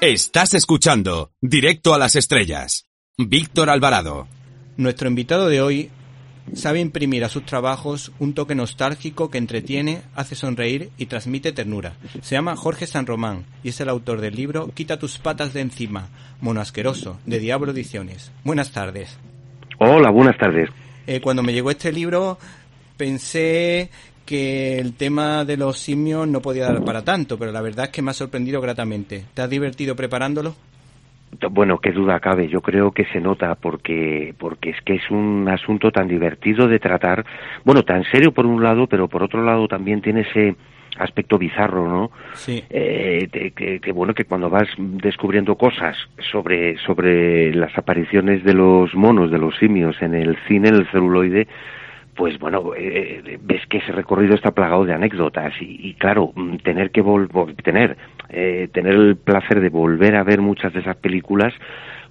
Estás escuchando Directo a las Estrellas. Víctor Alvarado. Nuestro invitado de hoy sabe imprimir a sus trabajos un toque nostálgico que entretiene, hace sonreír y transmite ternura. Se llama Jorge San Román y es el autor del libro Quita tus patas de encima, mono asqueroso, de Diablo Ediciones. Buenas tardes. Hola, buenas tardes. Eh, cuando me llegó este libro pensé que el tema de los simios no podía dar para tanto, pero la verdad es que me ha sorprendido gratamente. ¿Te has divertido preparándolo? Bueno, qué duda cabe. Yo creo que se nota porque porque es que es un asunto tan divertido de tratar. Bueno, tan serio por un lado, pero por otro lado también tiene ese aspecto bizarro, ¿no? Sí. Eh, que, que, bueno que cuando vas descubriendo cosas sobre sobre las apariciones de los monos, de los simios en el cine, en el celuloide, pues bueno, eh, ves que ese recorrido está plagado de anécdotas y, claro, mm, tener que volver, tener, eh, tener el placer de volver a ver muchas de esas películas,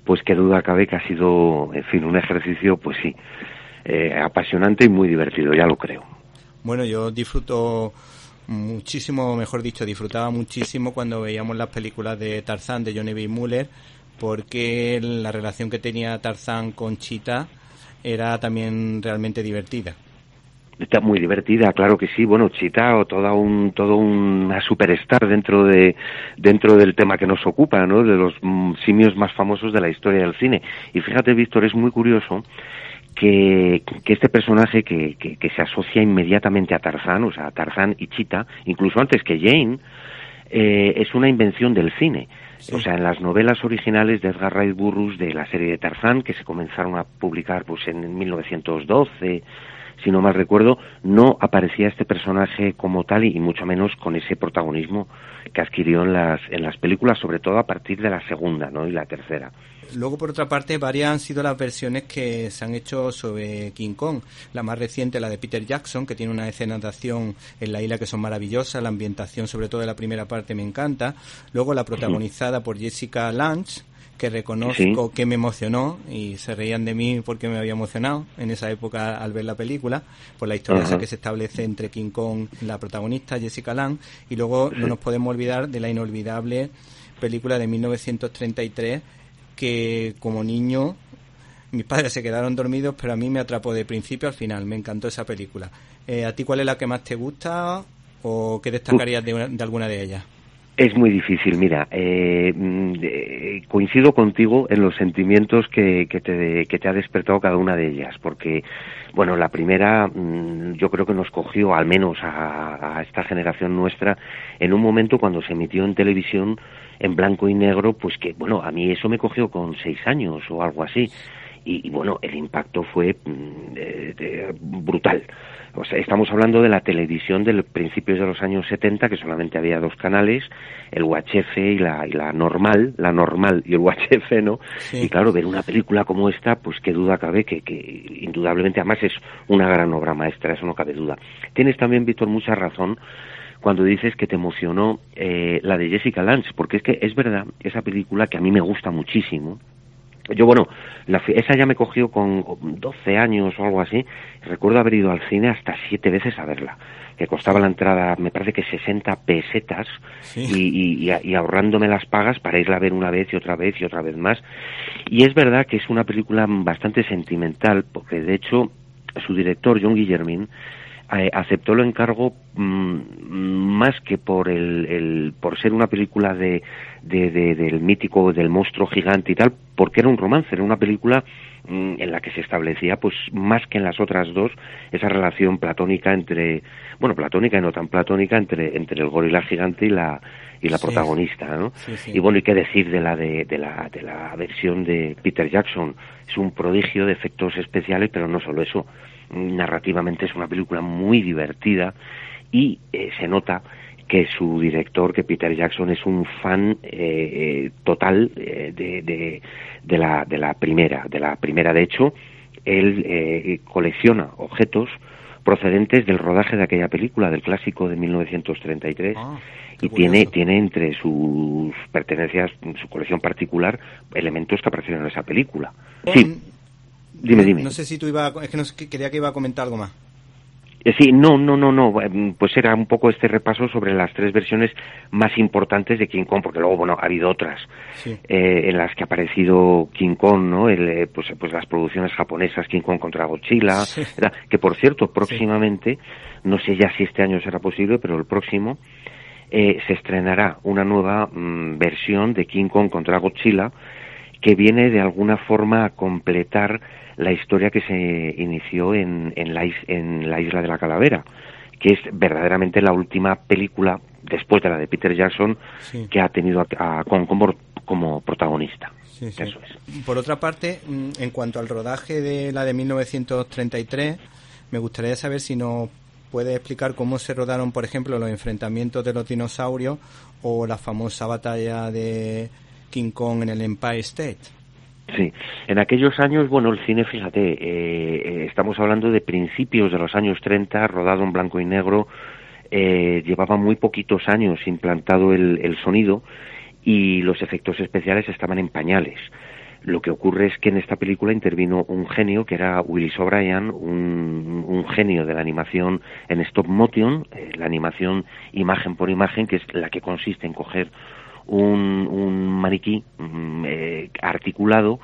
pues qué duda cabe que ha sido, en fin, un ejercicio, pues sí, eh, apasionante y muy divertido, ya lo creo. Bueno, yo disfruto muchísimo, mejor dicho, disfrutaba muchísimo cuando veíamos las películas de Tarzán de Johnny B. Muller, porque la relación que tenía Tarzán con Chita era también realmente divertida. Está muy divertida, claro que sí. Bueno, Chita o toda un todo una superstar dentro de dentro del tema que nos ocupa, ¿no? De los mm, simios más famosos de la historia del cine. Y fíjate, Víctor, es muy curioso que, que este personaje que, que, que, se asocia inmediatamente a Tarzán, o sea, a Tarzán y Chita, incluso antes que Jane, eh, es una invención del cine. O sea, en las novelas originales de Edgar Rice Burroughs de la serie de Tarzán, que se comenzaron a publicar pues en 1912, si no mal recuerdo, no aparecía este personaje como tal y mucho menos con ese protagonismo que adquirió en las, en las películas, sobre todo a partir de la segunda ¿no? y la tercera. Luego, por otra parte, varias han sido las versiones que se han hecho sobre King Kong. La más reciente, la de Peter Jackson, que tiene una escena de acción en la isla que son maravillosas, la ambientación, sobre todo de la primera parte, me encanta. Luego, la protagonizada por Jessica Lange, que reconozco que me emocionó y se reían de mí porque me había emocionado en esa época al ver la película, por la historia esa que se establece entre King Kong, la protagonista Jessica Lange, y luego no nos podemos olvidar de la inolvidable película de 1933 que como niño mis padres se quedaron dormidos, pero a mí me atrapó de principio al final, me encantó esa película. Eh, ¿A ti cuál es la que más te gusta o qué destacarías de, de alguna de ellas? Es muy difícil, mira, eh, mm, eh, coincido contigo en los sentimientos que, que, te, que te ha despertado cada una de ellas, porque, bueno, la primera mm, yo creo que nos cogió, al menos a, a, esta generación nuestra, en un momento cuando se emitió en televisión en blanco y negro, pues que, bueno, a mí eso me cogió con seis años o algo así. Y, bueno, el impacto fue mm, de, brutal. O sea, estamos hablando de la televisión de principios de los años 70, que solamente había dos canales, el UHF y la, y la normal, la normal y el UHF, ¿no? Sí. Y claro, ver una película como esta, pues qué duda cabe que, que indudablemente además es una gran obra maestra, eso no cabe duda. Tienes también, Víctor, mucha razón cuando dices que te emocionó eh, la de Jessica Lange, porque es que es verdad, esa película que a mí me gusta muchísimo, yo, bueno, la, esa ya me cogió con 12 años o algo así. Recuerdo haber ido al cine hasta siete veces a verla, que costaba la entrada, me parece que 60 pesetas, sí. y, y, y, ahorrándome las pagas para irla a ver una vez y otra vez y otra vez más. Y es verdad que es una película bastante sentimental, porque de hecho su director, John Guillermin, aceptó el encargo mmm, más que por el, el, por ser una película de, de, de, del mítico del monstruo gigante y tal porque era un romance era una película mmm, en la que se establecía pues más que en las otras dos esa relación platónica entre bueno platónica y no tan platónica entre entre el gorila gigante y la y la sí. protagonista ¿no? Sí, sí. y bueno y qué decir de la de, de la de la versión de Peter Jackson es un prodigio de efectos especiales pero no solo eso narrativamente es una película muy divertida y eh, se nota que su director, que Peter Jackson, es un fan eh, total eh, de, de, de, la, de la primera. De la primera, de hecho, él eh, colecciona objetos procedentes del rodaje de aquella película, del clásico de 1933. Ah, y tiene, tiene entre sus pertenencias, su colección particular, elementos que aparecieron en esa película. Sí. Dime, dime. No sé si tú ibas, es que no, quería que iba a comentar algo más. Eh, sí, no, no, no, no. Em, pues era un poco este repaso sobre las tres versiones más importantes de King Kong, porque luego, bueno, ha habido otras eh, en las que ha aparecido King Kong, ¿no? El, eh, pues, pues las producciones japonesas, King Kong contra Godzilla, que por cierto, próximamente, no sé ya si este año será posible, pero el próximo se estrenará una nueva mm, versión de King Kong contra Godzilla que viene de alguna forma a completar la historia que se inició en, en, la, en la isla de la calavera, que es verdaderamente la última película, después de la de Peter Jackson, que ha tenido a, Kong como, protagonista. Eso es. Por otra parte, mm, en cuanto al rodaje de la de 1933, me gustaría saber si nos puede explicar cómo se rodaron, por ejemplo, los enfrentamientos de los dinosaurios o la famosa batalla de King Kong en el Empire State. Sí, en aquellos años, bueno, el cine, fíjate, eh, eh, estamos hablando de principios de los años 30, rodado en blanco y negro, eh, llevaba muy poquitos años implantado el, sonido y los efectos especiales estaban en pañales. Lo que ocurre es que en esta película intervino un genio que era Willis O'Brien, un, un, genio de la animación en stop motion, la animación imagen por imagen, que es la que consiste en coger un, maniquí mm, eh, articulado,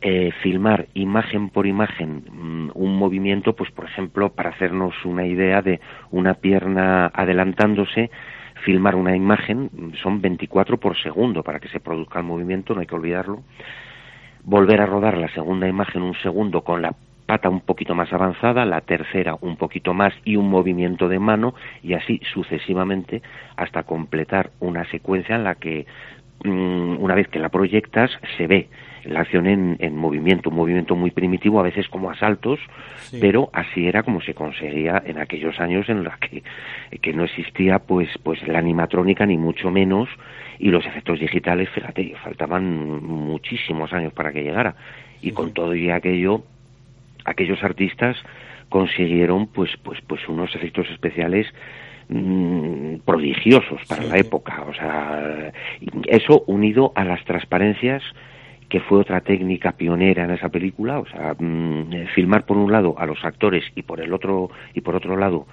eh, filmar imagen por imagen mm, un movimiento, pues por ejemplo, para hacernos una idea de una pierna adelantándose, filmar una imagen, mm, son 24 por segundo para que se produzca el movimiento, no hay que olvidarlo. Volver a rodar la segunda imagen un segundo con la pata un poquito más avanzada, la tercera un poquito más y un movimiento de mano y así sucesivamente hasta completar una secuencia en la que mm, una vez que la proyectas se ve la acción en, en, movimiento, un movimiento muy primitivo, a veces como a saltos, pero así era como se conseguía en aquellos años en los que, que no existía pues, pues la animatrónica ni mucho menos y los efectos digitales, fíjate, faltaban muchísimos años para que llegara. Y con todo y aquello, aquellos artistas consiguieron pues pues pues unos efectos especiales mm, prodigiosos para la época. O sea eso unido a las transparencias que fue otra técnica pionera en esa película o sea mm, filmar por un lado a los actores y por el otro y por otro lado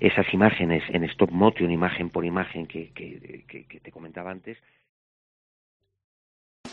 esas imágenes en stop motion imagen por imagen que, que, que te comentaba antes